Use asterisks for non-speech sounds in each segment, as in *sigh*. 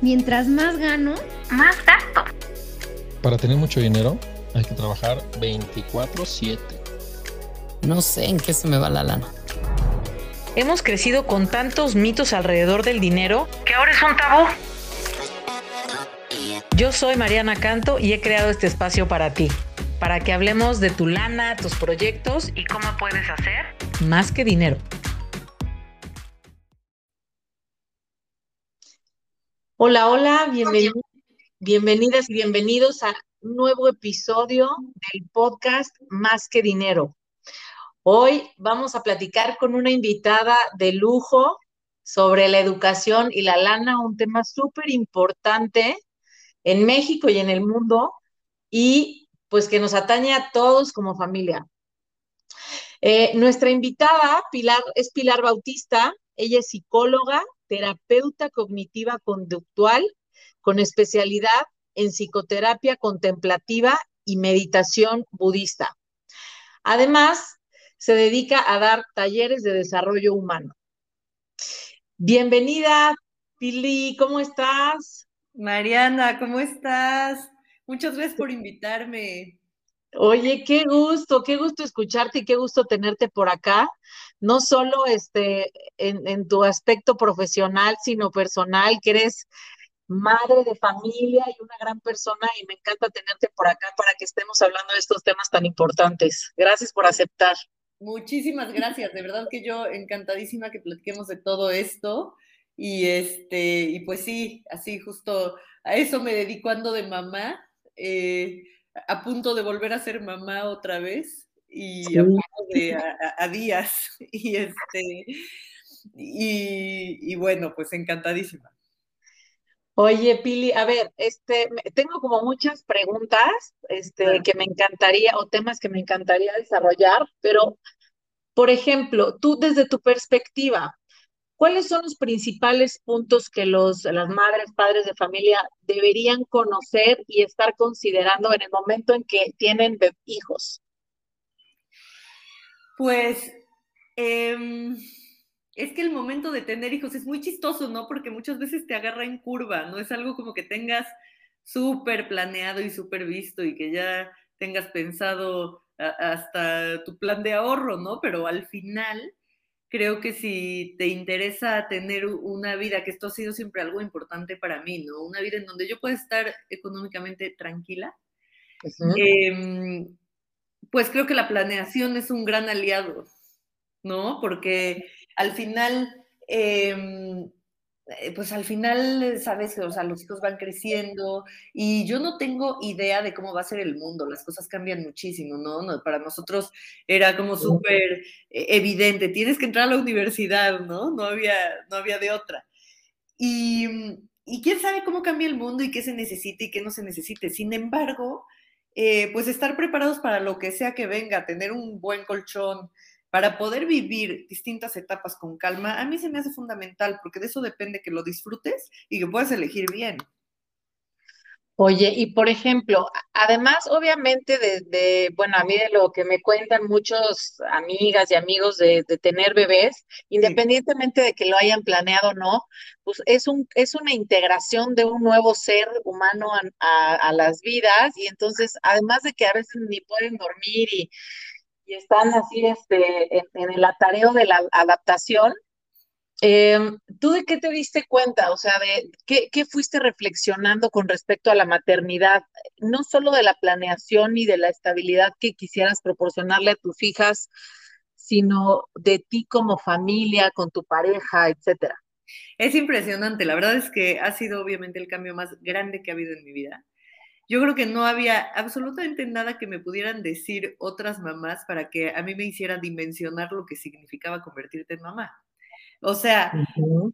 Mientras más gano, más gasto. Para tener mucho dinero hay que trabajar 24/7. No sé en qué se me va la lana. Hemos crecido con tantos mitos alrededor del dinero que ahora es un tabú. Yo soy Mariana Canto y he creado este espacio para ti, para que hablemos de tu lana, tus proyectos y cómo puedes hacer más que dinero. Hola, hola, bienvenidas y bienvenidos a un nuevo episodio del podcast Más que Dinero. Hoy vamos a platicar con una invitada de lujo sobre la educación y la lana, un tema súper importante en México y en el mundo y pues que nos atañe a todos como familia. Eh, nuestra invitada Pilar, es Pilar Bautista, ella es psicóloga, terapeuta cognitiva conductual con especialidad en psicoterapia contemplativa y meditación budista. Además, se dedica a dar talleres de desarrollo humano. Bienvenida, Pili, ¿cómo estás? Mariana, ¿cómo estás? Muchas gracias por invitarme. Oye, qué gusto, qué gusto escucharte y qué gusto tenerte por acá no solo este, en, tu aspecto profesional, sino personal, que eres madre de familia y una gran persona y me encanta tenerte por acá para que estemos hablando de estos temas tan importantes. Gracias por aceptar. Muchísimas gracias, de verdad que yo encantadísima que platiquemos de todo esto y este y pues sí, así justo a eso me dedico ando de mamá, eh, a punto de volver a ser mamá otra vez y a, días. *laughs* Y, este, y, bueno, pues encantadísima. Oye, Pili, a ver, este, tengo como muchas preguntas este, que me encantaría, o temas que me encantaría desarrollar, pero, por ejemplo, tú desde tu perspectiva, ¿cuáles son los principales puntos que los, las madres, padres de familia deberían conocer y estar considerando en el momento en que tienen hijos? Pues em, es que el momento de tener hijos es muy chistoso, ¿no? Porque muchas veces te agarra en curva, no es algo como que tengas súper planeado y súper visto y que ya tengas pensado hasta tu plan de ahorro, ¿no? Pero al final creo que si te interesa tener una vida, que esto ha sido siempre algo importante para mí, ¿no? Una vida en donde yo pueda estar económicamente tranquila, pues creo que la planeación es un gran aliado, ¿no? Porque al final, em, eh, pues al final, sabes, o sea, los hijos van creciendo y yo no tengo idea de cómo va a ser el mundo, las cosas cambian muchísimo, ¿no? para nosotros era como súper eh, evidente, tienes que entrar a la universidad, ¿no? No había, no había de otra. Y, y quién sabe cómo cambia el mundo y qué se necesita y qué no se necesite. Sin embargo, eh, pues estar preparados para lo que sea que venga, tener un buen colchón, para poder vivir distintas etapas con calma, a mí se me hace fundamental, porque de eso depende que lo disfrutes y que puedas elegir bien. Oye, y por ejemplo, además, obviamente, de, bueno, a mí de lo que me cuentan muchos amigas y amigos de, tener bebés, independientemente de que lo hayan planeado o no, pues es, un, es una integración de un nuevo ser humano a, las vidas, y entonces, además de que a veces ni pueden dormir y, están así este, en el atareo de la adaptación, Em, ¿Tú de qué te diste cuenta? O sea, de qué, qué, fuiste reflexionando con respecto a la maternidad, no solo de la planeación y de la estabilidad que quisieras proporcionarle a tus hijas, sino de ti como familia, con tu pareja, etcétera. Es impresionante, la verdad es que ha sido obviamente el cambio más grande que ha habido en mi vida. Yo creo que no había absolutamente nada que me pudieran decir otras mamás para que a mí me hiciera dimensionar lo que significaba convertirte en mamá. O sea,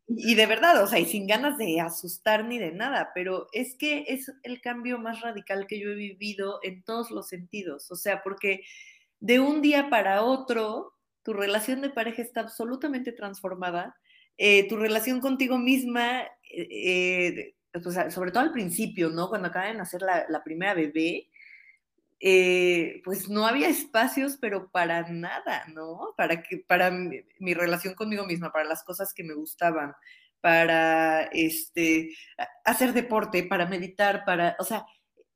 y de verdad, o sea, y sin ganas de asustar ni de nada, pero es que es el cambio más radical que yo he vivido en todos los sentidos. O sea, porque de un día para otro, tu relación de pareja está absolutamente transformada. Eh, tu relación contigo misma, eh, eh, sobre todo al principio, ¿no? Cuando acaba de nacer la, la primera bebé, eh, pues no había espacios, pero para nada, ¿no? Para, que, para mi, relación conmigo misma, para las cosas que me gustaban, para este, hacer deporte, para meditar, para, o sea,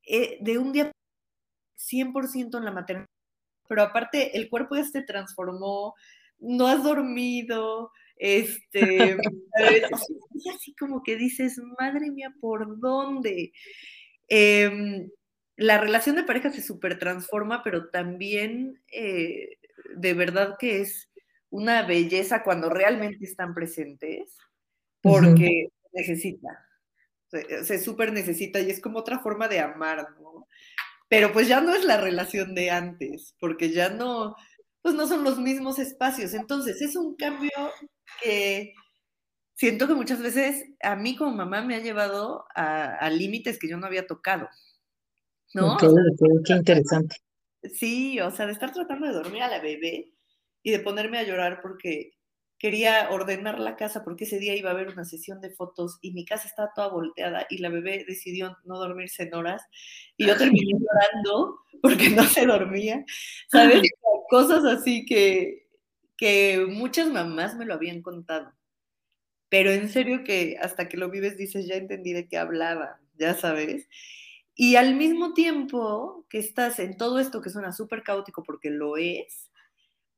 eh, de un día 100% en la maternidad, pero aparte el cuerpo ya se transformó, no has dormido, este, *laughs* y así como que dices, madre mía, ¿por dónde? Em, la relación de pareja se súper transforma, pero también eh, de verdad que es una belleza cuando realmente están presentes, porque necesita, se, súper necesita y es como otra forma de amar, ¿no? Pero pues ya no es la relación de antes, porque ya no, pues no son los mismos espacios. Entonces es un cambio que siento que muchas veces a mí como mamá me ha llevado a, límites que yo no había tocado. ¿No? qué interesante. Sí, o sea, de estar tratando de dormir a la bebé y de ponerme a llorar porque quería ordenar la casa porque ese día iba a haber una sesión de fotos y mi casa estaba toda volteada y la bebé decidió no dormirse en horas y yo terminé *laughs* llorando porque no se dormía, ¿sabes? *laughs* Cosas así que, que muchas mamás me lo habían contado. Pero en serio que hasta que lo vives dices, ya entendí de qué hablaba, ya sabes. Y al mismo tiempo que estás en todo esto que suena súper caótico porque lo es,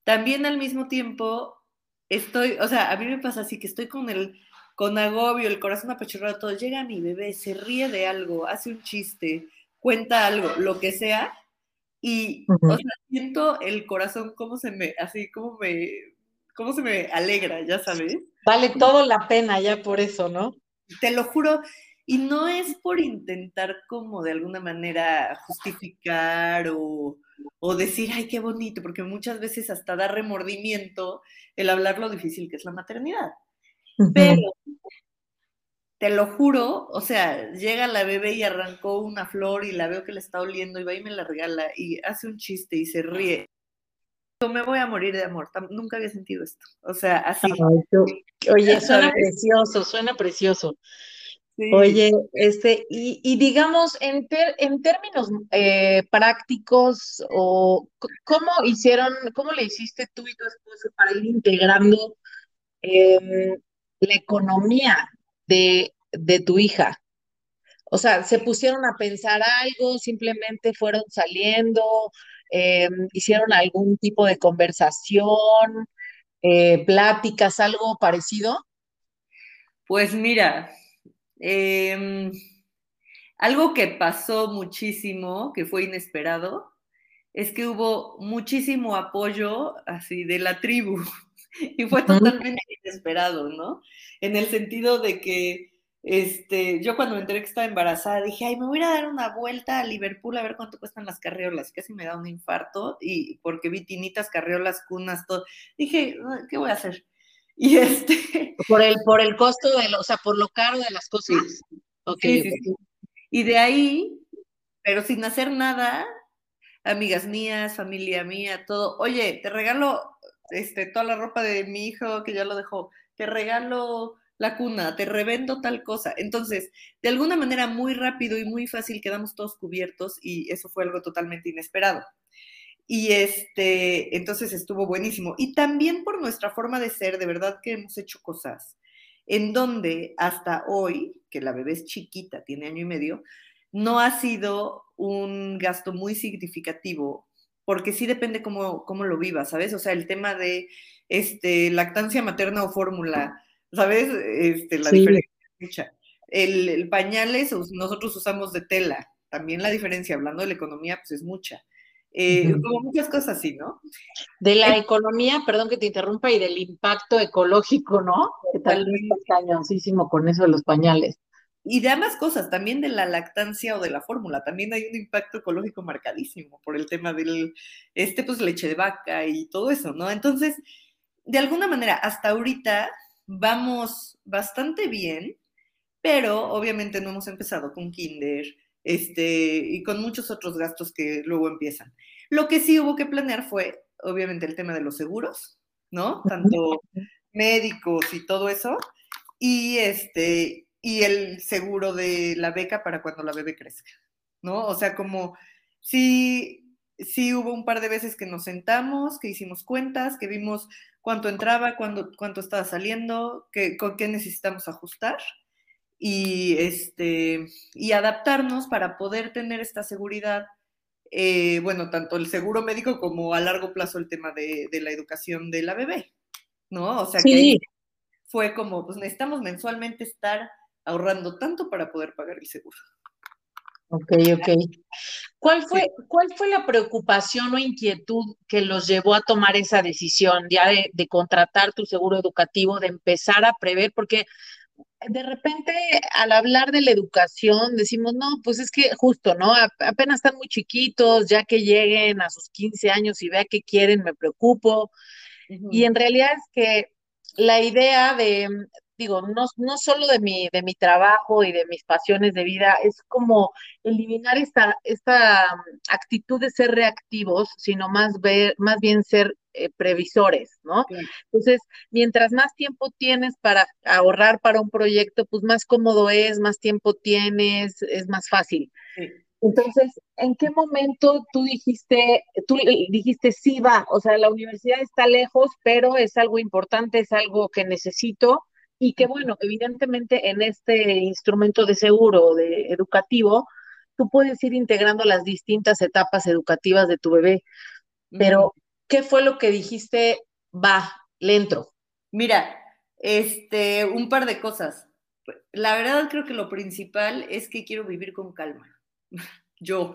también al mismo tiempo estoy, o sea, a mí me pasa así que estoy con el, con agobio, el corazón apachurrado, todo. Llega mi bebé, se ríe de algo, hace un chiste, cuenta algo, lo que sea, y o sea, siento el corazón como se me, así como me, cómo se me alegra, ya sabes. Vale todo la pena ya por eso, ¿no? Te lo juro, y no es por intentar como de alguna manera justificar o, o decir, ay, qué bonito, porque muchas veces hasta da remordimiento el hablar lo difícil que es la maternidad. Pero, te lo juro, o sea, llega la bebé y arrancó una flor y la veo que le está oliendo y va y me la regala y hace un chiste y se ríe. Yo me voy a morir de amor, nunca había sentido esto. O sea, así. oye, suena precioso, suena precioso. Oye, este, y, digamos, en, en términos eh, prácticos, o ¿cómo hicieron, cómo le hiciste tú y tu esposo para ir integrando em, la economía de, de tu hija? O sea, ¿se pusieron a pensar algo? ¿Simplemente fueron saliendo? Em, ¿Hicieron algún tipo de conversación? Eh, ¿Pláticas? ¿Algo parecido? Pues mira, Em, algo que pasó muchísimo, que fue inesperado, es que hubo muchísimo apoyo así de la tribu y fue totalmente inesperado, ¿no? En el sentido de que este, yo cuando me enteré que estaba embarazada dije, ay, me voy a dar una vuelta a Liverpool a ver cuánto cuestan las carriolas. Casi me da un infarto y porque vi tinitas, carriolas, cunas, todo. Dije, ¿qué voy a hacer? *laughs* Y este. Por el, por el costo de o sea, por lo caro de las cosas. *laughs* Sí, sí, sí. Y de ahí, pero sin hacer nada, amigas mías, familia mía, todo, oye, te regalo este, toda la ropa de mi hijo que ya lo dejó, te regalo la cuna, te revendo tal cosa. Entonces, de alguna manera muy rápido y muy fácil quedamos todos cubiertos y eso fue algo totalmente inesperado. Y este, entonces estuvo buenísimo. Y también por nuestra forma de ser, de verdad que hemos hecho cosas en donde hasta hoy, que la bebé es chiquita, tiene año y medio, no ha sido un gasto muy significativo, porque sí depende cómo, cómo lo vivas, ¿sabes? O sea, el tema de este, lactancia materna o fórmula, ¿sabes? Este, la diferencia. El, el pañales, nosotros usamos de tela, también la diferencia, hablando de la economía, pues es mucha. Eh, como muchas cosas así, ¿no? De la economía, perdón que te interrumpa, y del impacto ecológico, ¿no? Que tal vez está cañoncísimo con eso de los pañales. Y de ambas cosas, también de la lactancia o de la fórmula, también hay un impacto ecológico marcadísimo por el tema del, este, pues, leche de vaca y todo eso, ¿no? Entonces, de alguna manera, hasta ahorita vamos bastante bien, pero obviamente no hemos empezado con kinder, este, y con muchos otros gastos que luego empiezan. Lo que sí hubo que planear fue, obviamente, el tema de los seguros, ¿no? Tanto médicos y todo eso, y este, y el seguro de la beca para cuando la bebé crezca, ¿no? O sea, como sí, sí hubo un par de veces que nos sentamos, que hicimos cuentas, que vimos cuánto entraba, cuánto, cuánto estaba saliendo, qué, con qué necesitamos ajustar y, este, y adaptarnos para poder tener esta seguridad, eh, bueno, tanto el seguro médico como a largo plazo el tema de, la educación de la bebé, ¿no? O sea que fue como, pues necesitamos mensualmente estar ahorrando tanto para poder pagar el seguro. Ok, ok. ¿Cuál fue, ¿Cuál fue la preocupación o inquietud que los llevó a tomar esa decisión ya de, de contratar tu seguro educativo, de empezar a prever? Porque de repente al hablar de la educación decimos, no, pues es que justo, ¿no? apenas están muy chiquitos, ya que lleguen a sus 15 años y vea qué quieren, me preocupo. Y en realidad es que la idea de, digo, no, no solo de mi, de mi trabajo y de mis pasiones de vida, es como eliminar esta, esta actitud de ser reactivos, sino más, ver, más bien ser eh, previsores, ¿no? Entonces, mientras más tiempo tienes para ahorrar para un proyecto, pues más cómodo es, más tiempo tienes, es más fácil. Entonces, ¿en qué momento tú dijiste, tú dijiste sí va, o sea, la universidad está lejos, pero es algo importante, es algo que necesito y que bueno, evidentemente en este instrumento de seguro de educativo, tú puedes ir integrando las distintas etapas educativas de tu bebé. Pero, ¿qué fue lo que dijiste? Va, le entro. Mira, este, un par de cosas. La verdad creo que lo principal es que quiero vivir con calma. *laughs* Yo.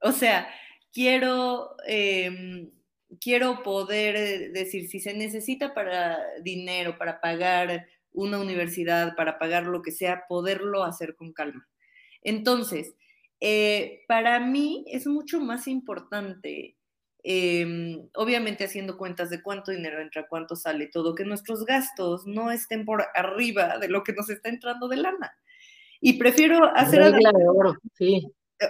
O sea, quiero, em, quiero poder decir, si se necesita para dinero, para pagar una universidad, para pagar lo que sea, poderlo hacer con calma. Entonces, eh, para mí es mucho más importante, em, obviamente haciendo cuentas de cuánto dinero entra, cuánto sale, todo, que nuestros gastos no estén por arriba de lo que nos está entrando de lana. Y prefiero hacer... Regla de oro, sí.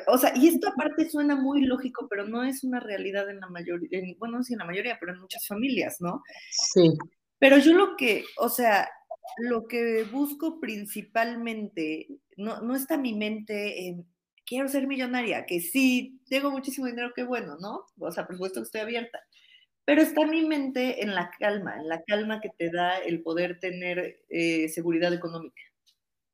O sea, y esto aparte suena muy lógico, pero no es una realidad en la mayoría, bueno, sí en la mayoría, pero en muchas familias, ¿no? Sí. Pero yo lo que, o sea, lo que busco principalmente, no, no está mi mente en quiero ser millonaria, que sí, tengo muchísimo dinero, qué bueno, ¿no? O sea, por supuesto que estoy abierta. Pero está mi mente en la calma, en la calma que te da el poder tener eh, seguridad económica,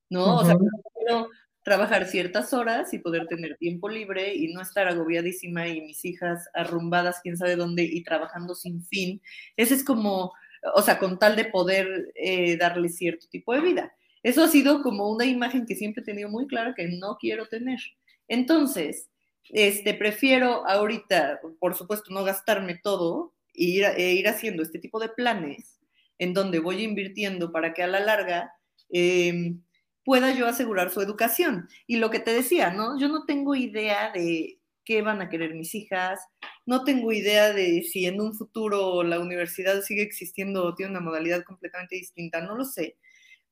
¿no? O sea, quiero trabajar ciertas horas y poder tener tiempo libre y no estar agobiadísima y mis hijas arrumbadas quién sabe dónde y trabajando sin fin. Ese es como o sea, con tal de poder eh, darle cierto tipo de vida. Eso ha sido como una imagen que siempre he tenido muy clara que no quiero tener. Entonces, este, prefiero ahorita, por supuesto, no gastarme todo e ir, e haciendo este tipo de planes en donde voy invirtiendo para que a la larga em, pueda yo asegurar su educación. Y lo que te decía, ¿no? Yo no tengo idea de qué van a querer mis hijas, no tengo idea de si en un futuro la universidad sigue existiendo o tiene una modalidad completamente distinta, no lo sé.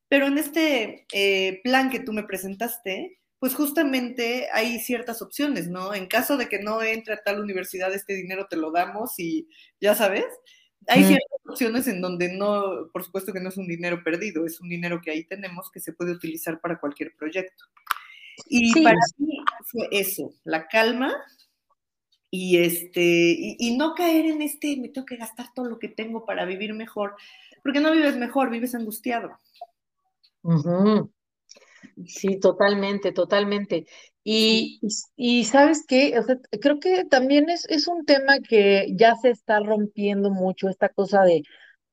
Pero en este eh, plan que tú me presentaste, pues justamente hay ciertas opciones, ¿no? En caso de que no entre a tal universidad, este dinero te lo damos y ya sabes, hay ciertas opciones en donde no, por supuesto que no es un dinero perdido, es un dinero que ahí tenemos que se puede utilizar para cualquier proyecto. Y para mí fue eso, la calma, y, este, y, no caer en este, me tengo que gastar todo lo que tengo para vivir mejor, porque no vives mejor, vives angustiado. Sí, totalmente, totalmente. Y, y, sabes qué, creo que también es, es un tema que ya se está rompiendo mucho, esta cosa de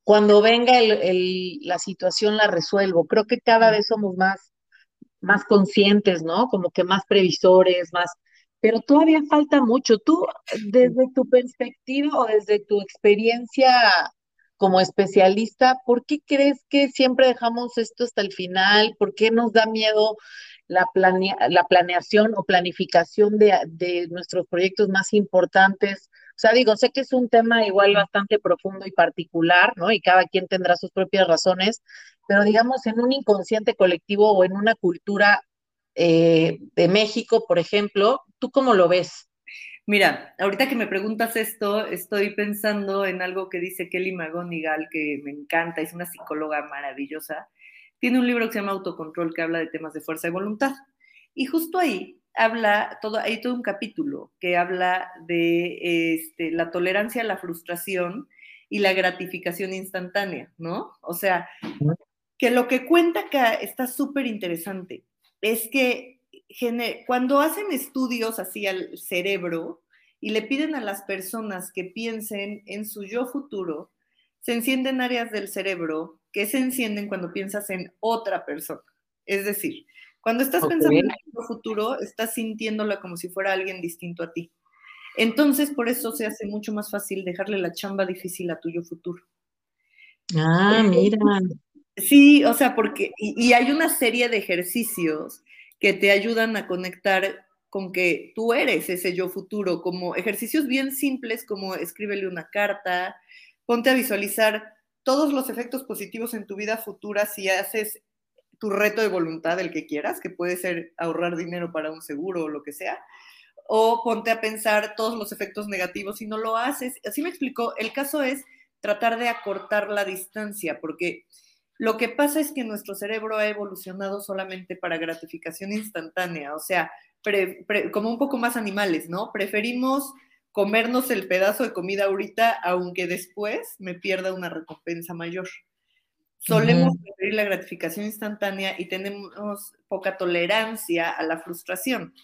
cuando venga el, la situación la resuelvo. Creo que cada vez somos más, más conscientes, ¿no? Como que más previsores, más, pero todavía falta mucho. Tú, desde tu perspectiva o desde tu experiencia como especialista, ¿por qué crees que siempre dejamos esto hasta el final? ¿Por qué nos da miedo la, la planeación o planificación de, de nuestros proyectos más importantes? O sea, digo, sé que es un tema igual bastante profundo y particular, ¿no? Y cada quien tendrá sus propias razones, pero digamos, en un inconsciente colectivo o en una cultura eh, de México, por ejemplo. ¿Tú cómo lo ves? Mira, ahorita que me preguntas esto, estoy pensando en algo que dice Kelly McGonigal, que me encanta, es una psicóloga maravillosa. Tiene un libro que se llama Autocontrol, que habla de temas de fuerza y voluntad. Y justo ahí habla, todo, hay todo un capítulo que habla de este, la tolerancia a la frustración y la gratificación instantánea, ¿no? O sea, que lo que cuenta acá está súper interesante. Es que cuando hacen estudios así al cerebro y le piden a las personas que piensen en su yo futuro, se encienden áreas del cerebro que se encienden cuando piensas en otra persona. Es decir, cuando estás pensando en tu futuro, estás sintiéndola como si fuera alguien distinto a ti. Entonces, por eso se hace mucho más fácil dejarle la chamba difícil a tuyo futuro. Ah, mira. Sí, o sea, porque, y, hay una serie de ejercicios que te ayudan a conectar con que tú eres ese yo futuro, como ejercicios bien simples como escríbele una carta, ponte a visualizar todos los efectos positivos en tu vida futura si haces tu reto de voluntad, el que quieras, que puede ser ahorrar dinero para un seguro o lo que sea, o ponte a pensar todos los efectos negativos si no lo haces. Así me explicó, el caso es tratar de acortar la distancia, porque lo que pasa es que nuestro cerebro ha evolucionado solamente para gratificación instantánea, o sea, como un poco más animales, ¿no? Preferimos comernos el pedazo de comida ahorita, aunque después me pierda una recompensa mayor. Solemos preferir la gratificación instantánea y tenemos poca tolerancia a la frustración.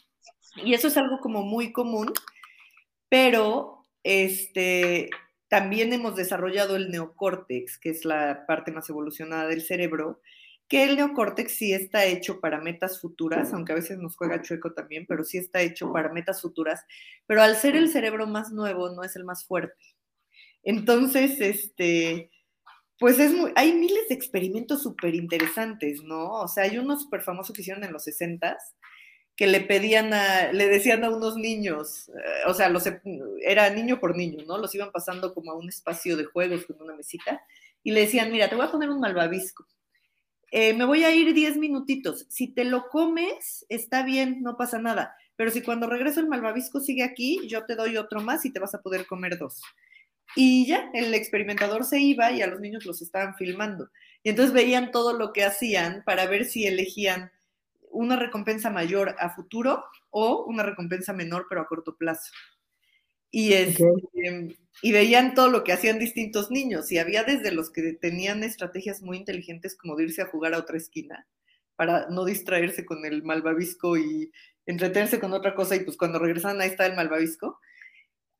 Y eso es algo como muy común, pero este, también hemos desarrollado el neocórtex, que es la parte más evolucionada del cerebro, que el neocórtex sí está hecho para metas futuras, aunque a veces nos juega chueco también, pero sí está hecho para metas futuras, pero al ser el cerebro más nuevo, no es el más fuerte. Entonces, este, pues es muy, hay miles de experimentos súper interesantes, ¿no? O sea, hay unos súper famosos que hicieron en los 60 que le pedían a, le decían a unos niños, eh, o sea, los, era niño por niño, ¿no? Los iban pasando como a un espacio de juegos con una mesita y le decían, mira, te voy a poner un malvavisco eh, me voy a ir 10 minutitos. Si te lo comes, está bien, no pasa nada. Pero si cuando regreso el malvavisco sigue aquí, yo te doy otro más y te vas a poder comer dos. Y ya, el experimentador se iba y a los niños los estaban filmando. Y entonces veían todo lo que hacían para ver si elegían una recompensa mayor a futuro o una recompensa menor pero a corto plazo. Y, este, y veían todo lo que hacían distintos niños. Y había desde los que tenían estrategias muy inteligentes como de irse a jugar a otra esquina para no distraerse con el malvavisco y entretenerse con otra cosa. Y pues cuando regresaban ahí está el malvavisco.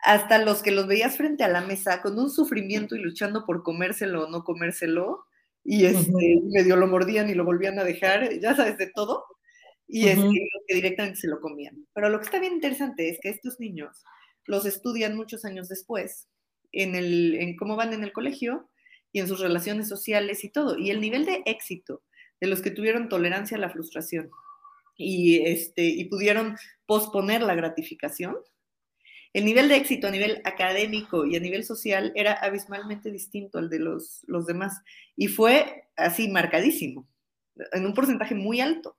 Hasta los que los veías frente a la mesa con un sufrimiento y luchando por comérselo o no comérselo. Y este, medio lo mordían y lo volvían a dejar, ya sabes, de todo. Y es este, que directamente se lo comían. Pero lo que está bien interesante es que estos niños los estudian muchos años después, en, el, en cómo van en el colegio y en sus relaciones sociales y todo. Y el nivel de éxito de los que tuvieron tolerancia a la frustración y, este, y pudieron posponer la gratificación, el nivel de éxito a nivel académico y a nivel social era abismalmente distinto al de los, los demás. Y fue así marcadísimo, en un porcentaje muy alto.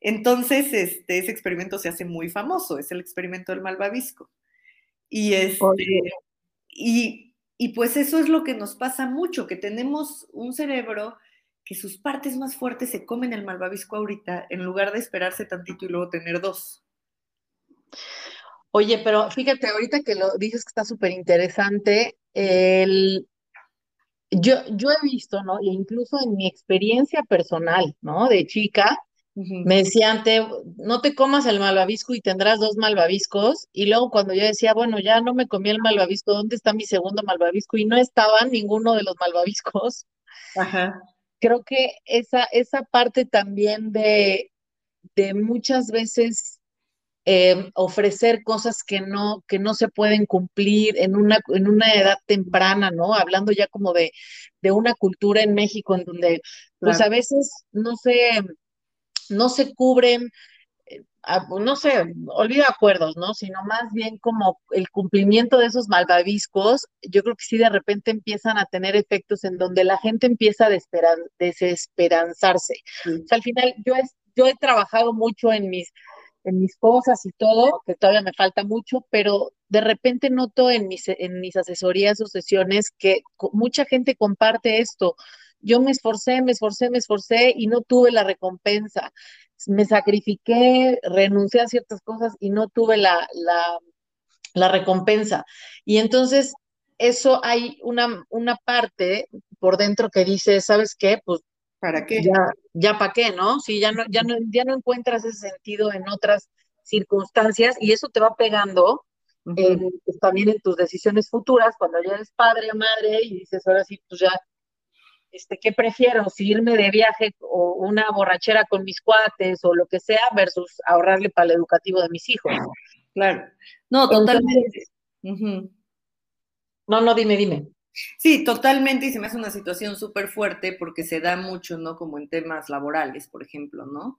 Entonces, este, ese experimento se hace muy famoso, es el experimento del malvavisco. Y, este, y, y pues eso es lo que nos pasa mucho, que tenemos un cerebro que sus partes más fuertes se comen el malvavisco ahorita en lugar de esperarse tantito y luego tener dos. Oye, pero fíjate, ahorita que lo dices que está súper interesante, el... yo, yo he visto, ¿no? E incluso en mi experiencia personal, ¿no? De chica, me decían, te, no te comas el malvavisco y tendrás dos malvaviscos. Y luego cuando yo decía, bueno, ya no me comí el malvavisco, ¿dónde está mi segundo malvavisco? Y no estaba ninguno de los malvaviscos. Ajá. Creo que esa, esa parte también de, de muchas veces eh, ofrecer cosas que no, que no se pueden cumplir en una, en una edad temprana, ¿no? Hablando ya como de, de una cultura en México en donde, pues a veces, no sé, no se cubren, eh, no sé, olvida acuerdos, ¿no? Sino más bien como el cumplimiento de esos malvaviscos, yo creo que sí de repente empiezan a tener efectos en donde la gente empieza a desesperanzarse. O sea, al final yo he, yo he trabajado mucho en mis en mis cosas y todo, que todavía me falta mucho, pero de repente noto en mis, en mis asesorías o sesiones que mucha gente comparte esto yo me esforcé, me esforcé, me esforcé y no tuve la recompensa. Me sacrifiqué, renuncié a ciertas cosas y no tuve la, la, la recompensa. Y entonces eso hay una, una parte por dentro que dice, ¿sabes qué? Pues ¿Para qué? ya, ya para qué, ¿no? Sí, ya no, ya no, ya no encuentras ese sentido en otras circunstancias y eso te va pegando en, pues, también en tus decisiones futuras cuando ya eres padre o madre y dices, ahora sí, pues ya, este, ¿qué prefiero? Si irme de viaje o una borrachera con mis cuates o lo que sea versus ahorrarle para el educativo de mis hijos. Claro. No, totalmente. No, no, dime, dime. Sí, totalmente, y se me hace una situación súper fuerte porque se da mucho, ¿no? Como en temas laborales, por ejemplo, ¿no?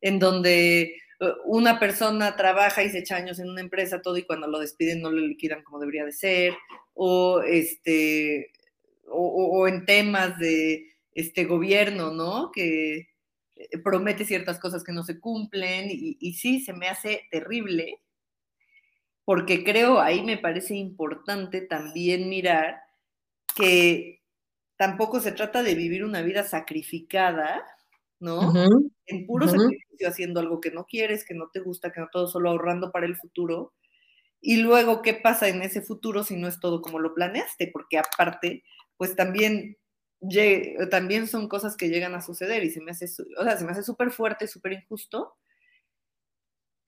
En donde eh, una persona trabaja y se echa años en una empresa, todo, y cuando lo despiden no lo liquidan como debería de ser, o este, o, en temas de este gobierno, ¿no? Que eh, promete ciertas cosas que no se cumplen, y, y sí, se me hace terrible, porque creo ahí me parece importante también mirar que tampoco se trata de vivir una vida sacrificada, ¿no? En puro sacrificio, haciendo algo que no quieres, que no te gusta, que no todo solo ahorrando para el futuro. Y luego, ¿qué pasa en ese futuro si no es todo como lo planeaste? Porque aparte, pues también, también son cosas que llegan a suceder y se me hace, o sea, se me hace súper fuerte, súper injusto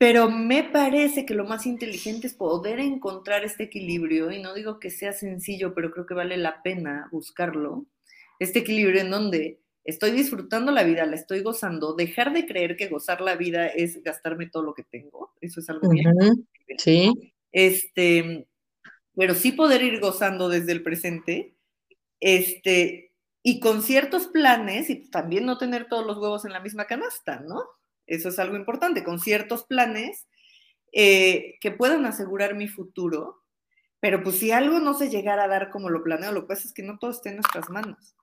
pero me parece que lo más inteligente es poder encontrar este equilibrio, y no digo que sea sencillo, pero creo que vale la pena buscarlo, este equilibrio en donde estoy disfrutando la vida, la estoy gozando, dejar de creer que gozar la vida es gastarme todo lo que tengo, eso es algo bien. Sí. Este, pero sí poder ir gozando desde el presente, este, y con ciertos planes, y también no tener todos los huevos en la misma canasta, ¿no? Eso es algo importante, con ciertos planes eh, que puedan asegurar mi futuro. Pero pues si algo no se llegara a dar como lo planeo, lo que pasa es que no todo esté en nuestras manos.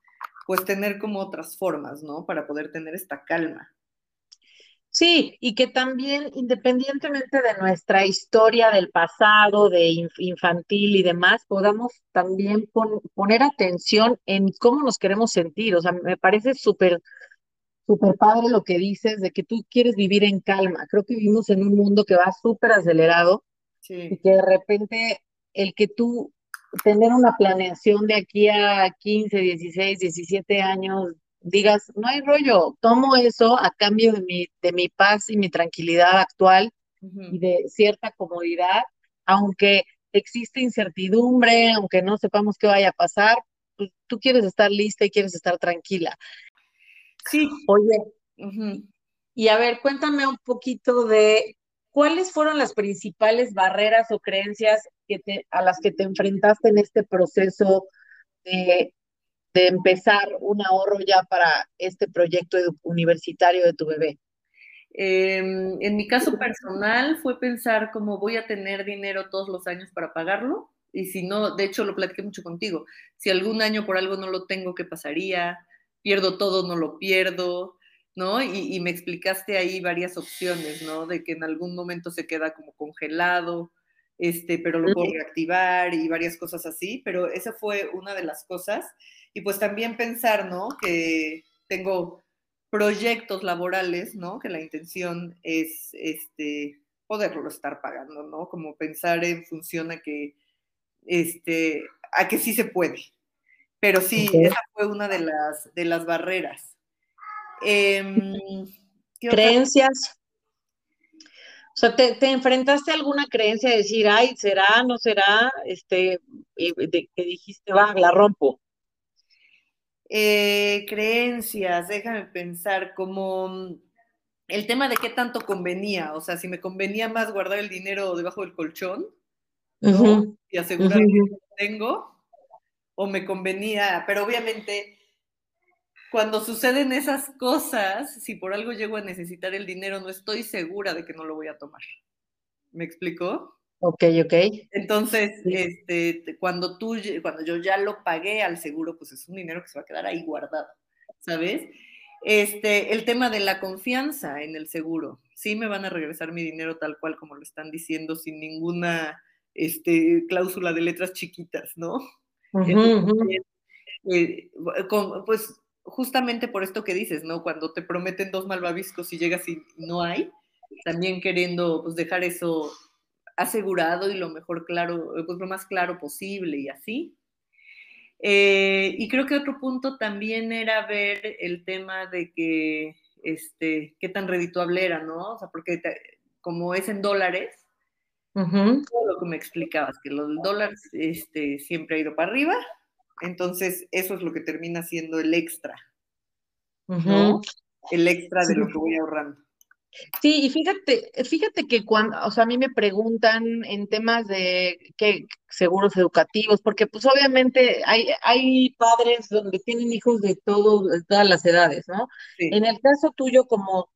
Pues tener como otras formas, ¿no? Para poder tener esta calma. Sí, y que también, independientemente de nuestra historia del pasado, de infantil y demás, podamos también poner atención en cómo nos queremos sentir. O sea, me parece súper súper padre lo que dices de que tú quieres vivir en calma. Creo que vivimos en un mundo que va súper acelerado y que de repente el que tú tener una planeación de aquí a 15, 16, 17 años, digas, no hay rollo, tomo eso a cambio de mi, de mi paz y mi tranquilidad actual y de cierta comodidad, aunque existe incertidumbre, aunque no sepamos qué vaya a pasar, pues, tú quieres estar lista y quieres estar tranquila. Sí. Oye, y a ver, cuéntame un poquito de cuáles fueron las principales barreras o creencias que te, a las que te enfrentaste en este proceso de, empezar un ahorro ya para este proyecto universitario de tu bebé. Em, en mi caso personal fue pensar cómo voy a tener dinero todos los años para pagarlo. Y si no, de hecho lo platiqué mucho contigo, si algún año por algo no lo tengo, ¿qué pasaría? Pierdo todo, no lo pierdo, ¿no? Y, me explicaste ahí varias opciones, ¿no? De que en algún momento se queda como congelado, este, pero lo puedo reactivar y varias cosas así, pero esa fue una de las cosas. Y pues también pensar, ¿no? Que tengo proyectos laborales, ¿no? Que la intención es, este, poderlo estar pagando, ¿no? Como pensar en función a que, este, a que sí se puede, pero sí, esa fue una de las, de las barreras. Em, ¿Creencias? O sea, ¿te, enfrentaste a alguna creencia de decir, ay, será, no será? Este, de, que dijiste, va, la rompo. Eh, creencias, déjame pensar, como el tema de qué tanto convenía, o sea, si me convenía más guardar el dinero debajo del colchón y asegurar que lo tengo, o me convenía, pero obviamente cuando suceden esas cosas, si por algo llego a necesitar el dinero, no estoy segura de que no lo voy a tomar. ¿Me explicó? Ok, ok. Entonces, este, cuando tú, cuando yo ya lo pagué al seguro, pues es un dinero que se va a quedar ahí guardado, ¿sabes? Este, el tema de la confianza en el seguro. Sí me van a regresar mi dinero tal cual como lo están diciendo, sin ninguna este, cláusula de letras chiquitas, ¿no? Eh, pues justamente por esto que dices, ¿no? Cuando te prometen dos malvaviscos y llegas y no hay, también queriendo pues, dejar eso asegurado y lo mejor claro, pues lo más claro posible y así. Eh, y creo que otro punto también era ver el tema de que, este, qué tan redituable era, ¿no? O sea, porque como es en dólares, todo lo que me explicabas, que los dólares este, siempre ha ido para arriba, entonces eso es lo que termina siendo el extra, ¿no? El extra de lo que voy ahorrando. Sí, y fíjate, fíjate que cuando, o sea, a mí me preguntan en temas de qué seguros educativos, porque pues obviamente hay, hay padres donde tienen hijos de todo, de todas las edades, ¿no? En el caso tuyo como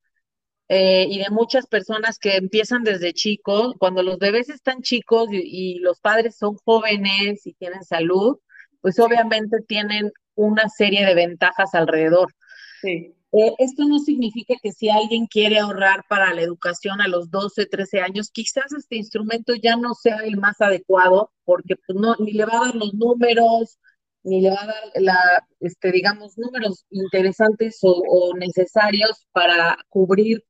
eh, y de muchas personas que empiezan desde chicos, cuando los bebés están chicos y, y los padres son jóvenes y tienen salud, pues obviamente tienen una serie de ventajas alrededor. Sí. Eh, esto no significa que si alguien quiere ahorrar para la educación a los 12, 13 años, quizás este instrumento ya no sea el más adecuado porque pues, no, ni le va a dar los números, ni le va a dar la, este, digamos, números interesantes o, o necesarios para cubrir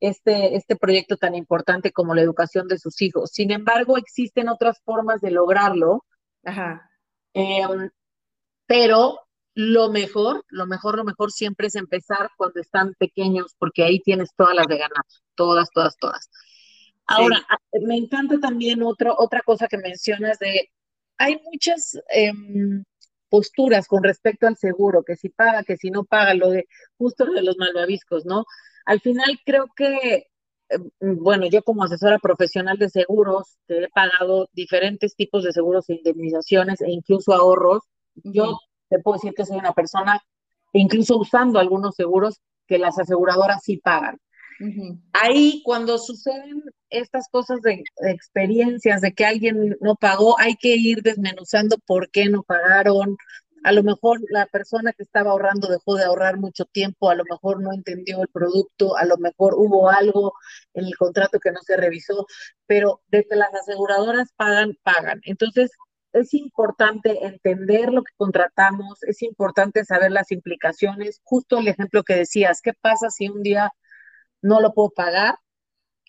este, este proyecto tan importante como la educación de sus hijos. Sin embargo, existen otras formas de lograrlo. Ajá. Eh, pero lo mejor, lo mejor, lo mejor siempre es empezar cuando están pequeños, porque ahí tienes todas las de ganar, todas, todas, todas. Ahora, me encanta también otra otra cosa que mencionas de, hay muchas em, posturas con respecto al seguro, que si paga, que si no paga, lo de justo lo de los malvaviscos, ¿no? Al final creo que, em, bueno, yo como asesora profesional de seguros, que he pagado diferentes tipos de seguros e indemnizaciones e incluso ahorros, yo te puedo decir que soy una persona, incluso usando algunos seguros que las aseguradoras sí pagan. Ahí cuando suceden estas cosas de, de, experiencias de que alguien no pagó, hay que ir desmenuzando por qué no pagaron. A lo mejor la persona que estaba ahorrando dejó de ahorrar mucho tiempo, a lo mejor no entendió el producto, a lo mejor hubo algo en el contrato que no se revisó, pero desde las aseguradoras pagan, pagan. Entonces, es importante entender lo que contratamos, es importante saber las implicaciones. Justo el ejemplo que decías, ¿qué pasa si un día no lo puedo pagar?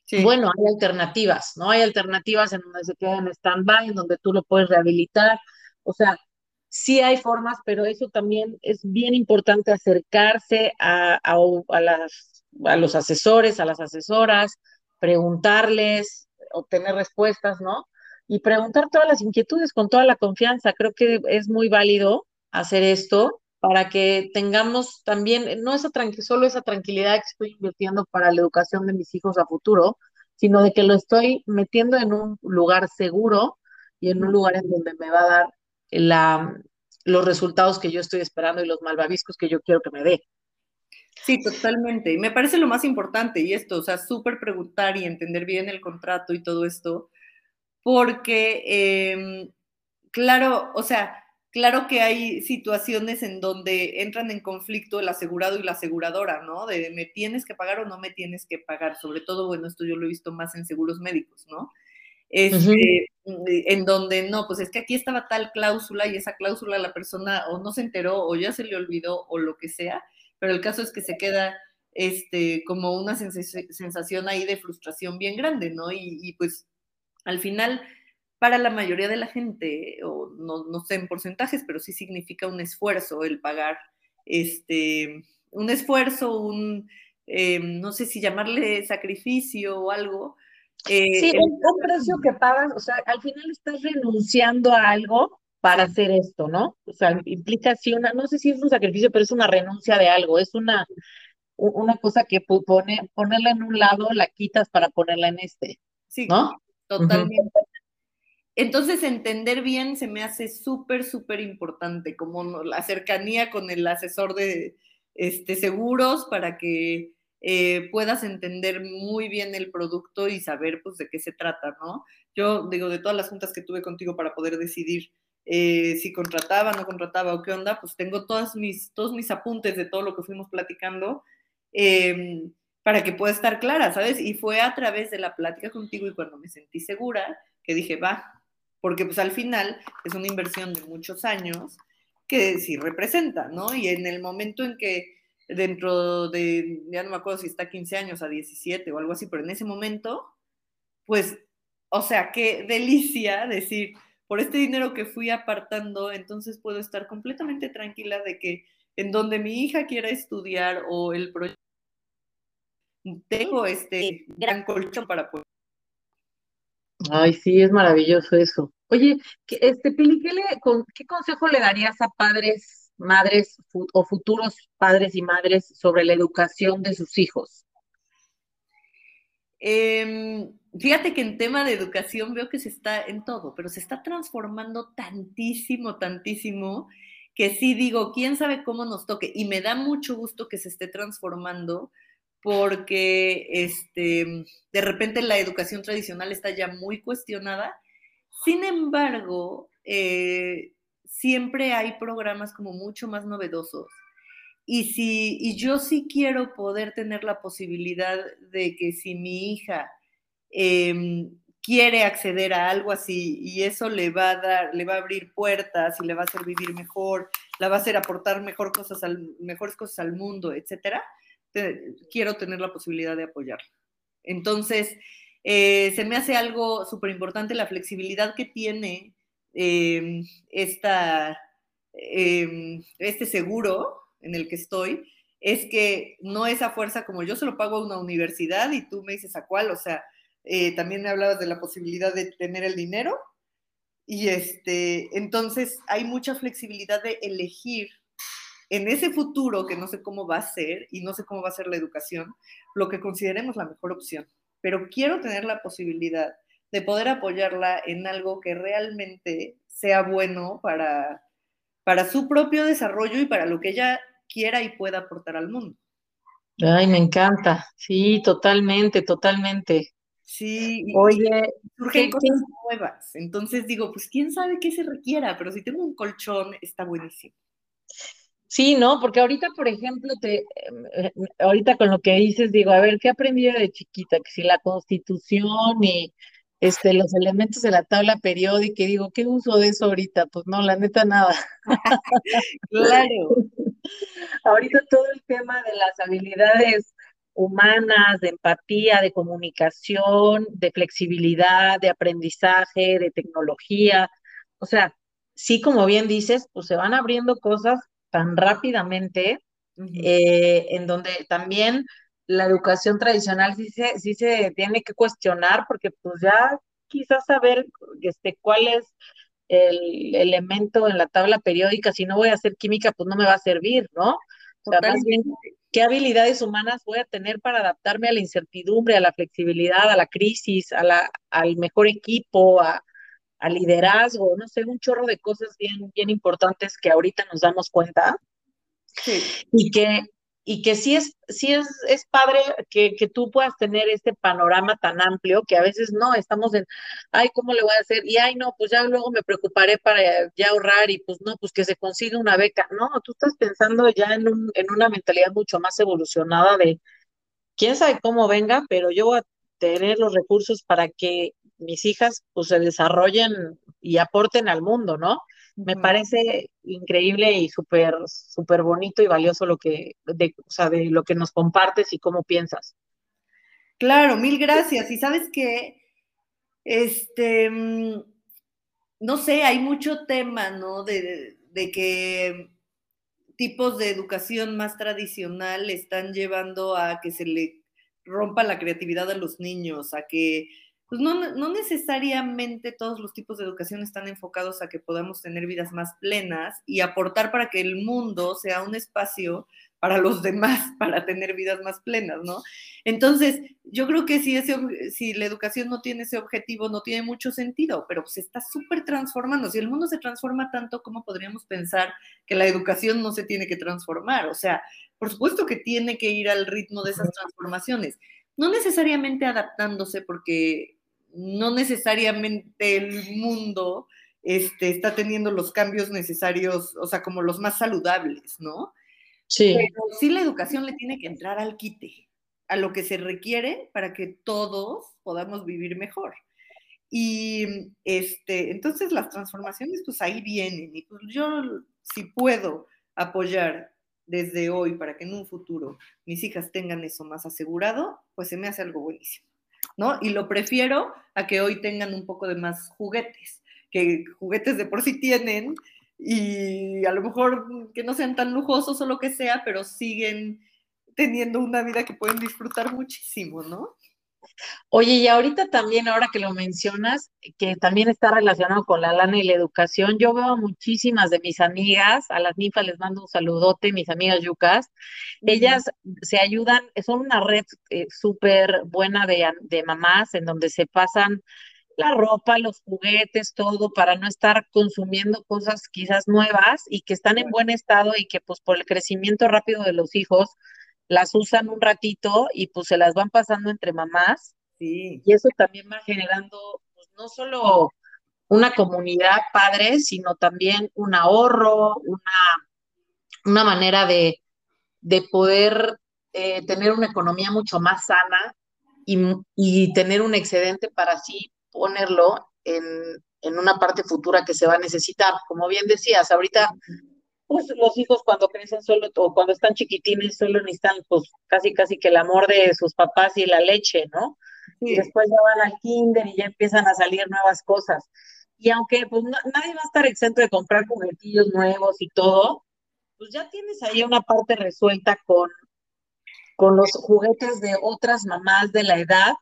Sí. Bueno, hay alternativas, ¿no? Hay alternativas en donde se queda en stand-by, en donde tú lo puedes rehabilitar. O sea, sí hay formas, pero eso también es bien importante acercarse a, a, a, las, a los asesores, a las asesoras, preguntarles, obtener respuestas, ¿no? y preguntar todas las inquietudes con toda la confianza. Creo que es muy válido hacer esto para que tengamos también, no esa solo esa tranquilidad que estoy invirtiendo para la educación de mis hijos a futuro, sino de que lo estoy metiendo en un lugar seguro y en un lugar en donde me va a dar la, los resultados que yo estoy esperando y los malvaviscos que yo quiero que me dé. Sí, totalmente. Me parece lo más importante y esto, o sea, súper preguntar y entender bien el contrato y todo esto, porque, eh, claro, o sea, claro que hay situaciones en donde entran en conflicto el asegurado y la aseguradora, ¿no? De me tienes que pagar o no me tienes que pagar. Sobre todo, bueno, esto yo lo he visto más en seguros médicos, ¿no? Este, uh -huh. En donde no, pues es que aquí estaba tal cláusula y esa cláusula la persona o no se enteró o ya se le olvidó o lo que sea, pero el caso es que se queda este, como una sensación ahí de frustración bien grande, ¿no? Y, pues al final, para la mayoría de la gente, o no, no, sé en porcentajes, pero sí significa un esfuerzo el pagar, este, un esfuerzo, un, eh, no sé si llamarle sacrificio o algo. Eh, sí, un, un precio que pagas, o sea, al final estás renunciando a algo para hacer esto, ¿no? O sea, implica sí una, no sé si es un sacrificio, pero es una renuncia de algo, es una, una cosa que pone, ponerla en un lado, la quitas para ponerla en este, sí, ¿no? Totalmente. Uh -huh. Entonces, entender bien se me hace súper, súper importante, como la cercanía con el asesor de este, seguros para que eh, puedas entender muy bien el producto y saber pues, de qué se trata, ¿no? Yo digo, de todas las juntas que tuve contigo para poder decidir eh, si contrataba, no contrataba o qué onda, pues tengo todas mis, todos mis apuntes de todo lo que fuimos platicando. Eh, para que pueda estar clara, ¿sabes? Y fue a través de la plática contigo y cuando me sentí segura que dije, va, porque pues al final es una inversión de muchos años que sí representa, ¿no? Y en el momento en que dentro de, ya no me acuerdo si está 15 años a 17 o algo así, pero en ese momento, pues o sea, qué delicia decir, por este dinero que fui apartando, entonces puedo estar completamente tranquila de que en donde mi hija quiera estudiar o el proyecto, tengo este gran colchón para poder. Ay, sí, es maravilloso eso. Oye, este Pili, ¿qué, le, ¿qué consejo le darías a padres, madres o futuros padres y madres sobre la educación de sus hijos? Em, fíjate que en tema de educación veo que se está en todo, pero se está transformando tantísimo, tantísimo, que sí digo, quién sabe cómo nos toque. Y me da mucho gusto que se esté transformando porque este, de repente la educación tradicional está ya muy cuestionada. Sin embargo, eh, siempre hay programas como mucho más novedosos y, si, y yo sí quiero poder tener la posibilidad de que si mi hija em, quiere acceder a algo así y eso le va a dar, le va a abrir puertas y le va a hacer vivir mejor, la va a hacer aportar mejor cosas al, mejores cosas al mundo, etcétera, quiero tener la posibilidad de apoyarla. Entonces, eh, se me hace algo súper importante la flexibilidad que tiene em, este seguro en el que estoy, es que no es a fuerza como yo se lo pago a una universidad y tú me dices a cuál, o sea, eh, también me hablabas de la posibilidad de tener el dinero y este, entonces hay mucha flexibilidad de elegir en ese futuro que no sé cómo va a ser y no sé cómo va a ser la educación, lo que consideremos la mejor opción. Pero quiero tener la posibilidad de poder apoyarla en algo que realmente sea bueno para, para su propio desarrollo y para lo que ella quiera y pueda aportar al mundo. Ay, me encanta. Sí, totalmente, totalmente. Sí, oye, surgen cosas nuevas. Entonces digo, pues quién sabe qué se requiera, pero si tengo un colchón, está buenísimo. Sí, ¿no? Porque ahorita, por ejemplo, te, eh, ahorita con lo que dices, digo, a ver, ¿qué aprendí de chiquita? Que si la constitución y este, los elementos de la tabla periódica, y digo, ¿qué uso de eso ahorita? Pues no, la neta, nada. *laughs* claro. *laughs* ahorita todo el tema de las habilidades humanas, de empatía, de comunicación, de flexibilidad, de aprendizaje, de tecnología. O sea, sí, como bien dices, pues se van abriendo cosas tan rápidamente, eh, en donde también la educación tradicional sí se, sí se tiene que cuestionar, porque pues ya quizás saber este, cuál es el elemento en la tabla periódica, si no voy a hacer química, pues no me va a servir, ¿no? O sea, más bien, ¿qué habilidades humanas voy a tener para adaptarme a la incertidumbre, a la flexibilidad, a la crisis, a la, al mejor equipo, a, al liderazgo, no sé, un chorro de cosas bien, bien importantes que ahorita nos damos cuenta. Sí. Y que y que sí es, sí es, es padre que, que, tú puedas tener este panorama tan amplio que a veces no, estamos en, ay, ¿cómo le voy a hacer? Y ay, no, pues ya luego me preocuparé para ya ahorrar y pues no, pues que se consiga una beca. No, tú estás pensando ya en, un, en una mentalidad mucho más evolucionada de, quién sabe cómo venga, pero yo voy a tener los recursos para que mis hijas pues se desarrollen y aporten al mundo, ¿no? Me parece increíble y súper, súper bonito y valioso lo que, de, o sea, de lo que nos compartes y cómo piensas. Claro, mil gracias. Y sabes que, este, mm, no sé, hay mucho tema, ¿no? De, de que tipos de educación más tradicional están llevando a que se le rompa la creatividad a los niños, a que pues no, no, necesariamente todos los tipos de educación están enfocados a que podamos tener vidas más plenas y aportar para que el mundo sea un espacio para los *laughs* demás, para tener vidas más plenas, ¿no? Entonces, yo creo que si, ese, si la educación no tiene ese objetivo, no tiene mucho sentido, pero se está súper transformando. Si el mundo se transforma tanto, ¿cómo podríamos pensar que la educación no se tiene que transformar? O sea, por supuesto que tiene que ir al ritmo de esas transformaciones no necesariamente adaptándose, porque no necesariamente el mundo este, está teniendo los cambios necesarios, o sea, como los más saludables, ¿no? Sí. Pero sí la educación le tiene que entrar al quite, a lo que se requiere para que todos podamos vivir mejor. Y este, entonces las transformaciones, pues ahí vienen. Y pues yo, si puedo apoyar desde hoy para que en un futuro mis hijas tengan eso más asegurado, pues se me hace algo buenísimo. ¿No? Y lo prefiero a que hoy tengan un poco de más juguetes, que juguetes de por sí tienen y a lo mejor que no sean tan lujosos o lo que sea, pero siguen teniendo una vida que pueden disfrutar muchísimo, ¿no? Oye, y ahorita también, ahora que lo mencionas, que también está relacionado con la lana y la educación, yo veo a muchísimas de mis amigas, a las ninfas les mando un saludote, mis amigas yucas, ellas se ayudan, son una red eh, súper buena de, de mamás en donde se pasan la ropa, los juguetes, todo, para no estar consumiendo cosas quizás nuevas y que están en buen estado y que pues por el crecimiento rápido de los hijos, las usan un ratito y pues se las van pasando entre mamás. Sí. Y eso también va generando pues, no solo una comunidad padre, sino también un ahorro, una, una manera de, de poder eh, tener una economía mucho más sana y, y, tener un excedente para así ponerlo en, en una parte futura que se va a necesitar. Como bien decías, ahorita pues los hijos cuando crecen solo o cuando están chiquitines solo necesitan pues casi casi que el amor de sus papás y la leche, ¿no? Y después ya van al kinder y ya empiezan a salir nuevas cosas. Y aunque pues nadie va a estar exento de comprar juguetillos nuevos y todo, pues ya tienes ahí una parte resuelta con, con los juguetes de otras mamás de la edad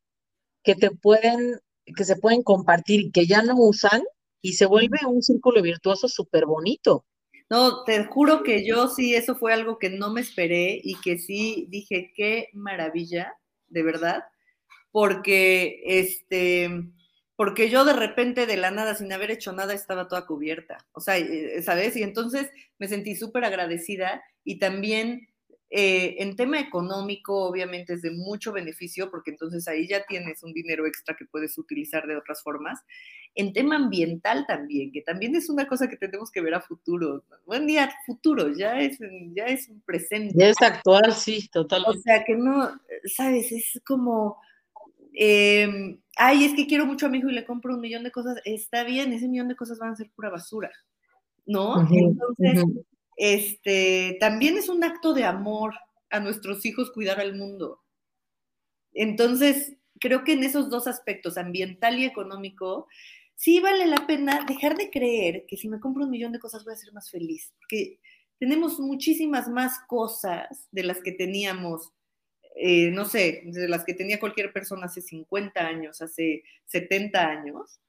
que te pueden, que se pueden compartir y que ya no usan y se vuelve un círculo virtuoso súper bonito. No, te juro que yo sí, eso fue algo que no me esperé y que sí dije, qué maravilla, de verdad, porque este, porque yo de repente de la nada, sin haber hecho nada, estaba toda cubierta, o sea, eh, ¿sabes? Y entonces me sentí súper agradecida y también eh, en tema económico, obviamente es de mucho beneficio, porque entonces ahí ya tienes un dinero extra que puedes utilizar de otras formas. En tema ambiental también, que también es una cosa que tenemos que ver a futuro. Buen día, futuro, ya es, ya es un presente. Ya es actual, sí, totalmente. O sea, que no, sabes, es como, eh, ay, es que quiero mucho a mi hijo y le compro un millón de cosas. Está bien, ese millón de cosas van a ser pura basura, ¿no? Uh -huh, Entonces, uh -huh este, también es un acto de amor a nuestros hijos cuidar al mundo. Entonces, creo que en esos dos aspectos, ambiental y económico, sí vale la pena dejar de creer que si me compro un millón de cosas voy a ser más feliz, porque tenemos muchísimas más cosas de las que teníamos, eh, no sé, de las que tenía cualquier persona hace 50 años, hace 70 años,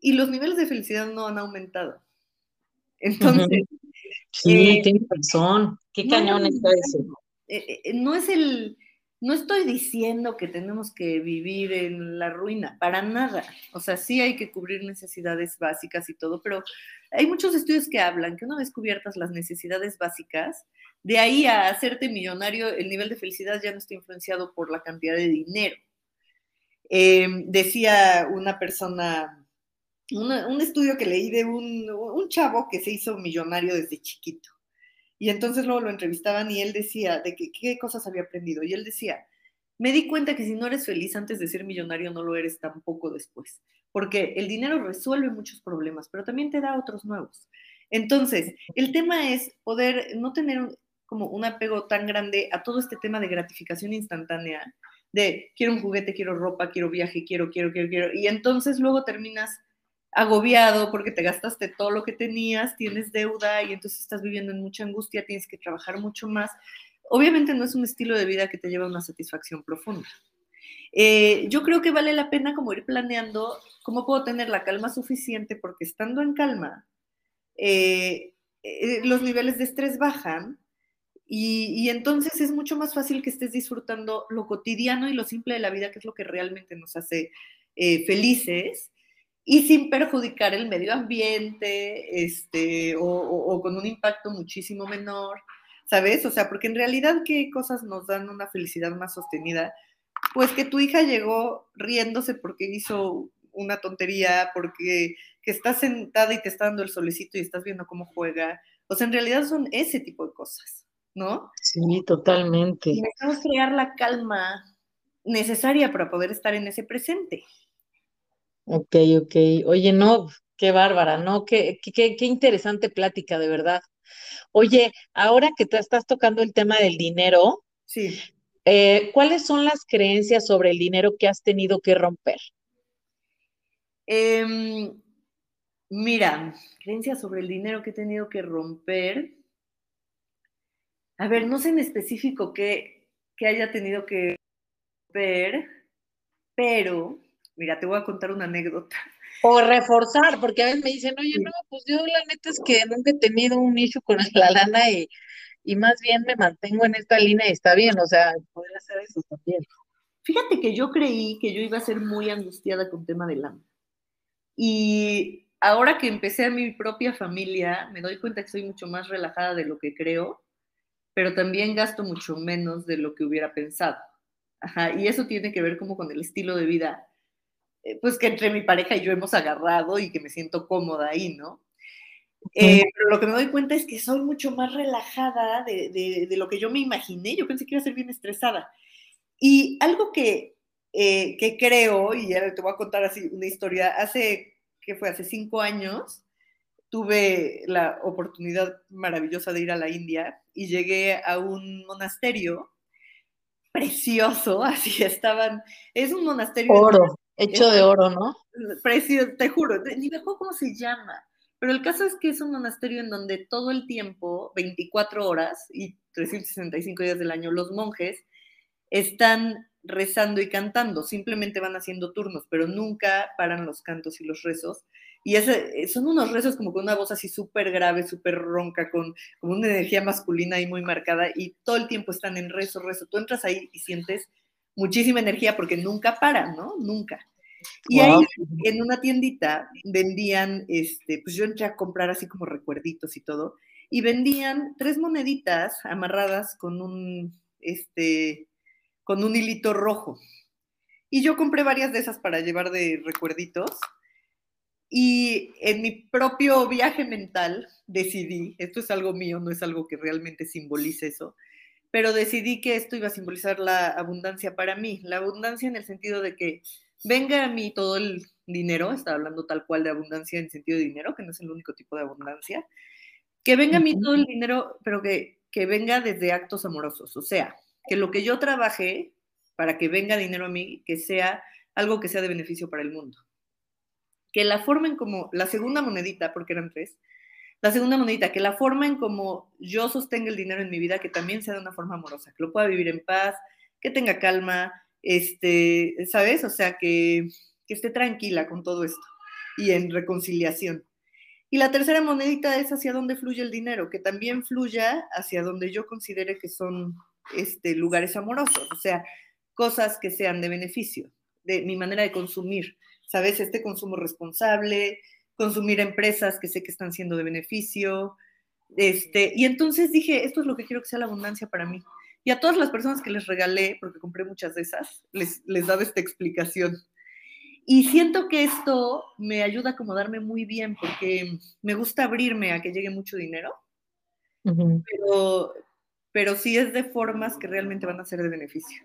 y los niveles de felicidad no han aumentado. Entonces. Sí, eh, tienes razón. Qué cañón no, está eso. Eh, eh, no es el, no estoy diciendo que tenemos que vivir en la ruina, para nada. O sea, sí hay que cubrir necesidades básicas y todo, pero hay muchos estudios que hablan que una vez cubiertas las necesidades básicas, de ahí a hacerte millonario, el nivel de felicidad ya no está influenciado por la cantidad de dinero. Eh, decía una persona un estudio que leí de un, un, chavo que se hizo millonario desde chiquito. Y entonces luego lo entrevistaban y él decía de qué cosas había aprendido. Y él decía, me di cuenta que si no eres feliz antes de ser millonario, no lo eres tampoco después. Porque el dinero resuelve muchos problemas, pero también te da otros nuevos. Entonces, el tema es poder no tener como un apego tan grande a todo este tema de gratificación instantánea, de quiero un juguete, quiero ropa, quiero viaje, quiero, quiero, quiero, quiero. Y entonces luego terminas agobiado porque te gastaste todo lo que tenías, tienes deuda y entonces estás viviendo en mucha angustia, tienes que trabajar mucho más. Obviamente no es un estilo de vida que te lleva a una satisfacción profunda. Eh, yo creo que vale la pena como ir planeando cómo puedo tener la calma suficiente porque estando en calma, eh, eh, los niveles de estrés bajan y, y, entonces es mucho más fácil que estés disfrutando lo cotidiano y lo simple de la vida, que es lo que realmente nos hace felices y sin perjudicar el medio ambiente, este, o, o, o, con un impacto muchísimo menor, ¿sabes? O sea, porque en realidad, ¿qué cosas nos dan una felicidad más sostenida? Pues que tu hija llegó riéndose porque hizo una tontería, porque que estás sentada y te está dando el solecito y estás viendo cómo juega. O sea, en realidad son ese tipo de cosas, ¿no? Sí, totalmente. Y necesitamos crear la calma necesaria para poder estar en ese presente. Ok, ok. Oye, no, qué bárbara, ¿no? Qué, qué, qué interesante plática, de verdad. Oye, ahora que tú estás tocando el tema del dinero, sí. Eh, ¿Cuáles son las creencias sobre el dinero que has tenido que romper? Em, mira, creencias sobre el dinero que he tenido que romper. A ver, no sé en específico qué, qué haya tenido que romper, pero, mira, te voy a contar una anécdota. O reforzar, porque a veces me dicen, oye, no, pues yo la neta es que nunca he tenido un issue con *laughs* la lana y, y más bien me mantengo en esta línea y está bien, o sea, podría ser eso también. Fíjate que yo creí que yo iba a ser muy angustiada con tema de lana. Y ahora que empecé a mi propia familia, me doy cuenta que soy mucho más relajada de lo que creo, pero también gasto mucho menos de lo que hubiera pensado. Ajá, y eso tiene que ver como con el estilo de vida pues que entre mi pareja y yo hemos agarrado y que me siento cómoda ahí, ¿no? Eh, pero lo que me doy cuenta es que soy mucho más relajada de, lo que yo me imaginé. Yo pensé que iba a ser bien estresada. Y algo que, eh, que creo, y ahora te voy a contar así una historia, hace, que fue hace cinco años, tuve la oportunidad maravillosa de ir a la India y llegué a un monasterio precioso, *laughs* así estaban, es un monasterio. Oro. Hecho de oro, ¿no? Precio, te juro, ni me acuerdo cómo se llama. Pero el caso es que es un monasterio en donde todo el tiempo, 24 horas y 365 días del año, los monjes están rezando y cantando, simplemente van haciendo turnos, pero nunca paran los cantos y los rezos. Y ese, son unos rezos como con una voz así súper grave, súper ronca, con, con una energía masculina ahí muy marcada, y todo el tiempo están en rezo, rezo. Tú entras ahí y sientes muchísima energía porque nunca paran, ¿no? Nunca. Y ahí en una tiendita vendían, este, pues yo entré a comprar así como recuerditos y todo, y vendían tres moneditas amarradas con un, este, con un hilito rojo. Y yo compré varias de esas para llevar de recuerditos. Y en mi propio viaje mental decidí, esto es algo mío, no es algo que realmente simbolice eso, pero decidí que esto iba a simbolizar la abundancia para mí, la abundancia en el sentido de que venga a mí todo el dinero, está hablando tal cual de abundancia en sentido de dinero, que no es el único tipo de abundancia, que venga a mí todo el dinero, pero que, que venga desde actos amorosos, o sea, que lo que yo trabajé para que venga dinero a mí, que sea algo que sea de beneficio para el mundo. Que la formen como la segunda monedita, porque eran tres, la segunda monedita, que la forma en como yo sostenga el dinero en mi vida, que también sea de una forma amorosa, que lo pueda vivir en paz, que tenga calma, este, ¿sabes? O sea, que, que esté tranquila con todo esto y en reconciliación. Y la tercera monedita es hacia dónde fluye el dinero, que también fluya hacia donde yo considere que son este, lugares amorosos, o sea, cosas que sean de beneficio, de mi manera de consumir, ¿sabes? Este consumo responsable, consumir empresas que sé que están siendo de beneficio. Este, y entonces dije, esto es lo que quiero que sea la abundancia para mí. Y a todas las personas que les regalé, porque compré muchas de esas, les, les daba esta explicación. Y siento que esto me ayuda a acomodarme muy bien porque me gusta abrirme a que llegue mucho dinero, pero, pero sí es de formas que realmente van a ser de beneficio,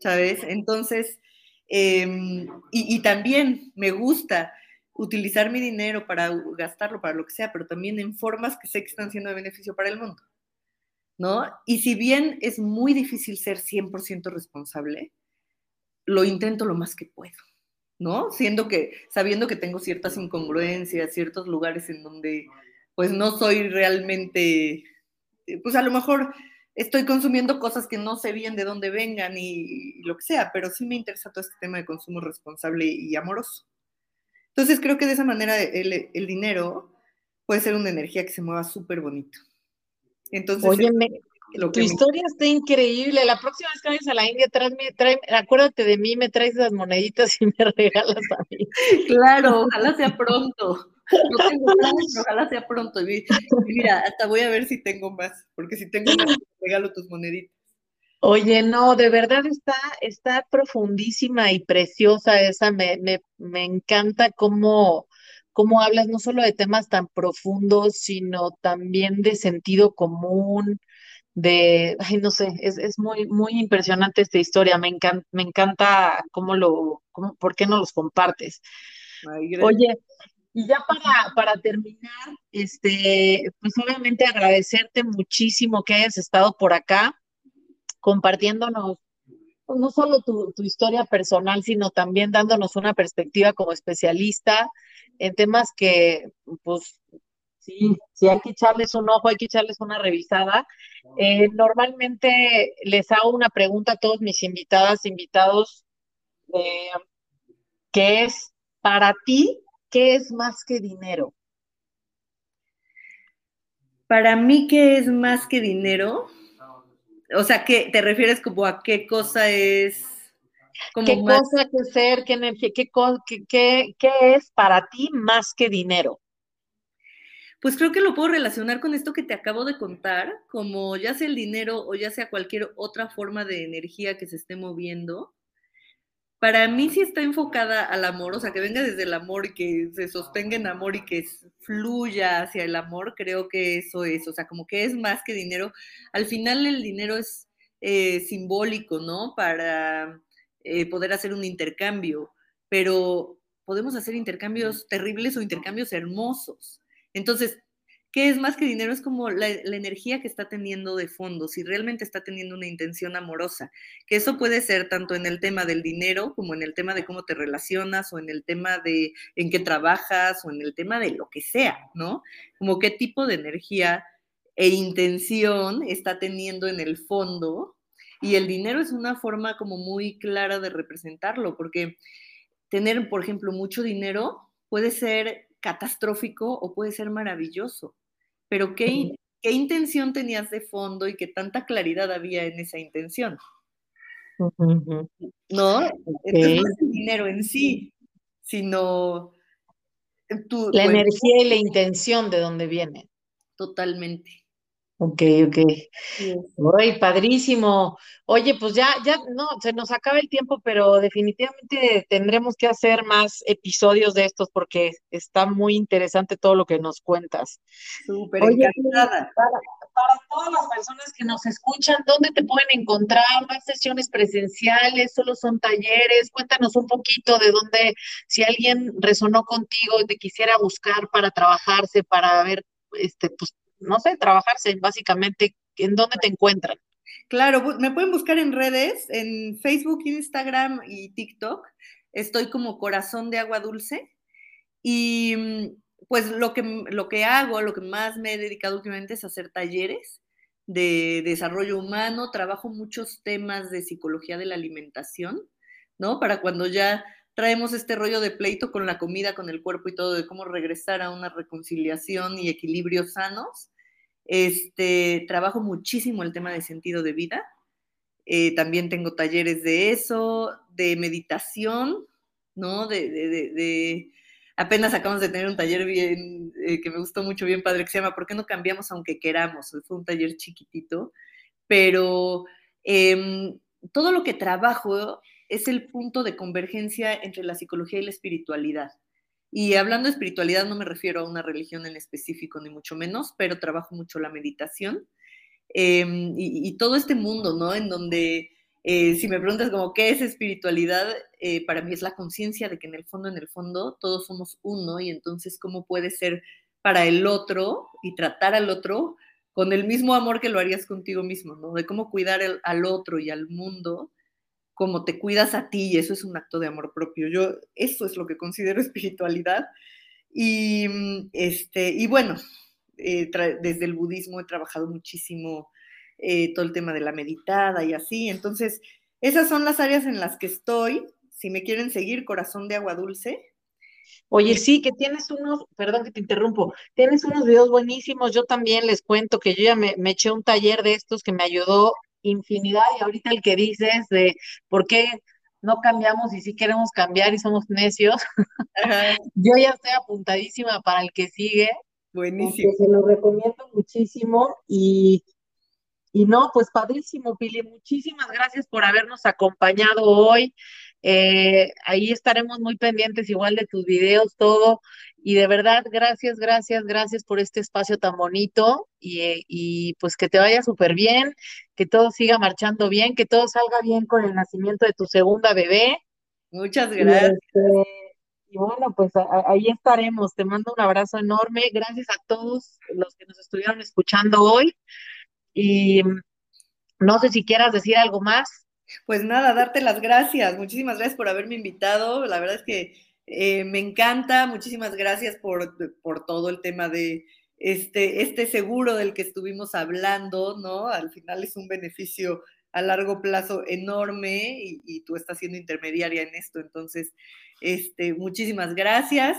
¿sabes? Entonces, em, y, y, también me gusta utilizar mi dinero para gastarlo, para lo que sea, pero también en formas que sé que están siendo de beneficio para el mundo, ¿no? Y si bien es muy difícil ser 100% responsable, lo intento lo más que puedo, ¿no? Siendo que, sabiendo que tengo ciertas incongruencias, ciertos lugares en donde pues no soy realmente, pues a lo mejor estoy consumiendo cosas que no sé bien de dónde vengan y lo que sea, pero sí me interesa todo este tema de consumo responsable y amoroso. Entonces creo que de esa manera el, el dinero puede ser una energía que se mueva súper bonito. Entonces, Oye, tu historia está increíble. La próxima vez que vayas a la India, tráeme, acuérdate de mí, me traes las moneditas y me *laughs* regalas a mí. Claro, *laughs* ojalá sea pronto. No tengo ojalá sea pronto. mira, hasta voy a ver si tengo más, porque si tengo más, te regalo tus moneditas. Oye, no, de verdad está, está profundísima y preciosa esa. Me, me, me encanta cómo, cómo hablas no solo de temas tan profundos, sino también de sentido común, de, ay, no sé, es, es muy, muy impresionante esta historia. Me encanta, me encanta cómo lo, cómo, por qué no los compartes. Oye, y ya para, para terminar, este, pues obviamente agradecerte muchísimo que hayas estado por acá compartiéndonos no solo tu, tu, historia personal, sino también dándonos una perspectiva como especialista en temas que, pues, sí, sí hay que echarles un ojo, hay que echarles una revisada. Eh, normalmente les hago una pregunta a todos mis invitadas, invitados, eh, que es, para ti, ¿qué es más que dinero? Para mí, ¿qué es más que dinero? O sea, ¿qué, ¿te refieres como a qué cosa es? ¿Qué cosa, qué ser, qué energía, qué, qué, qué es para ti más que dinero? Pues creo que lo puedo relacionar con esto que te acabo de contar, como ya sea el dinero o ya sea cualquier otra forma de energía que se esté moviendo, para mí sí está enfocada al amor, o sea, que venga desde el amor y que se sostenga en amor y que fluya hacia el amor, creo que eso es, o sea, como que es más que dinero. Al final el dinero es eh, simbólico, ¿no? Para eh, poder hacer un intercambio, pero podemos hacer intercambios terribles o intercambios hermosos. Entonces, ¿Qué es más que dinero? Es como la, energía que está teniendo de fondo, si realmente está teniendo una intención amorosa, que eso puede ser tanto en el tema del dinero como en el tema de cómo te relacionas o en el tema de en qué trabajas o en el tema de lo que sea, ¿no? Como qué tipo de energía e intención está teniendo en el fondo. Y el dinero es una forma como muy clara de representarlo, porque tener, por ejemplo, mucho dinero puede ser catastrófico o puede ser maravilloso pero ¿qué, ¿qué intención tenías de fondo y qué tanta claridad había en esa intención? ¿No? Entonces no es el dinero en sí, sino tu, la energía y la intención de dónde viene. Totalmente. Ok, ok. Uy, padrísimo. Oye, pues ya, ya, no, se nos acaba el tiempo, pero definitivamente tendremos que hacer más episodios de estos porque está muy interesante todo lo que nos cuentas. Súper encantada. Para, para, todas las personas que nos escuchan, ¿dónde te pueden encontrar? ¿Más sesiones presenciales? ¿Solo son talleres? Cuéntanos un poquito de dónde, si alguien resonó contigo y te quisiera buscar para trabajarse, para ver, este, pues no sé, trabajarse básicamente, ¿en dónde te encuentran? Claro, me pueden buscar en redes, en Facebook, Instagram y TikTok. Estoy como corazón de agua dulce. Y mm, pues lo que, lo que hago, lo que más me he dedicado últimamente es hacer talleres de desarrollo humano. Trabajo muchos temas de psicología de la alimentación, ¿no? Para cuando ya traemos este rollo de pleito con la comida, con el cuerpo y todo, de cómo regresar a una reconciliación y equilibrios sanos. Este, trabajo muchísimo el tema de sentido de vida. Eh, también tengo talleres de eso, de meditación, ¿no? De, de, apenas acabamos de tener un taller bien, eh, que me gustó mucho, bien padre, que se llama ¿Por qué no cambiamos aunque queramos? Fue un taller chiquitito, pero em, todo lo que trabajo es el punto de convergencia entre la psicología y la espiritualidad. Y hablando de espiritualidad no me refiero a una religión en específico, ni mucho menos, pero trabajo mucho la meditación em, y, todo este mundo, ¿no? En donde, eh, si me preguntas como, ¿qué es espiritualidad? Eh, para mí es la conciencia de que en el fondo, en el fondo, todos somos uno y entonces, ¿cómo puede ser para el otro y tratar al otro con el mismo amor que lo harías contigo mismo, ¿no? De cómo cuidar al otro y al mundo como te cuidas a ti y eso es un acto de amor propio. Yo eso es lo que considero *laughs* espiritualidad. Y, mm, este, y bueno, eh, desde el budismo he trabajado muchísimo eh, todo el tema de la meditada y así. Entonces, esas son las áreas en las que estoy. Si me quieren seguir, Corazón de Agua Dulce. Oye, sí, que tienes unos, perdón que te interrumpo, tienes unos videos buenísimos. Yo también les cuento que yo ya me, me eché un taller de estos que me ayudó infinidad y ahorita el que dices de por qué no cambiamos y si queremos cambiar y somos necios, *laughs* yo ya estoy apuntadísima para el que sigue. Buenísimo. Se lo recomiendo muchísimo y, y no, pues padrísimo, Pili, muchísimas gracias por habernos acompañado hoy. Eh, ahí estaremos muy pendientes igual de tus videos, todo. Y de verdad, gracias, gracias, gracias por este espacio tan bonito y, y pues que te vaya súper bien, que todo siga marchando bien, que todo salga bien con el nacimiento de tu segunda bebé. Muchas gracias. Y, este, bueno, pues ahí estaremos. Te mando un abrazo enorme. Gracias a todos los que nos estuvieron escuchando hoy. Y no sé si quieras decir algo más. Pues nada, darte las gracias. Muchísimas gracias por haberme invitado. La verdad es que eh, me encanta. Muchísimas gracias por, por, todo el tema de este, este seguro del que estuvimos hablando, ¿no? Al final es un beneficio a largo plazo enorme y, tú estás siendo intermediaria en esto. Entonces, este, muchísimas gracias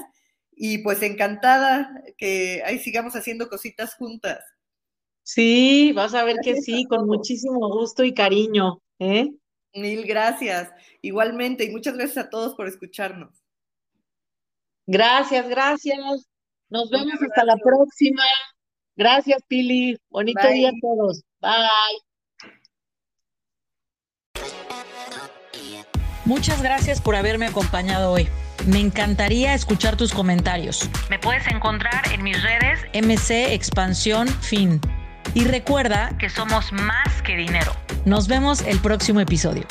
y pues encantada que ahí sigamos haciendo cositas juntas. Sí, vas a ver que sí, con muchísimo gusto y cariño. ¿eh? Mil gracias. Igualmente, y muchas gracias a todos por escucharnos. Gracias, gracias. Nos vemos hasta la próxima. Gracias, Pili. Bonito día a todos. Bye. Muchas gracias por haberme acompañado hoy. Me encantaría escuchar tus comentarios. Me puedes encontrar en mis redes MC Expansión Fin. Y recuerda que somos más que dinero. Nos vemos el próximo episodio.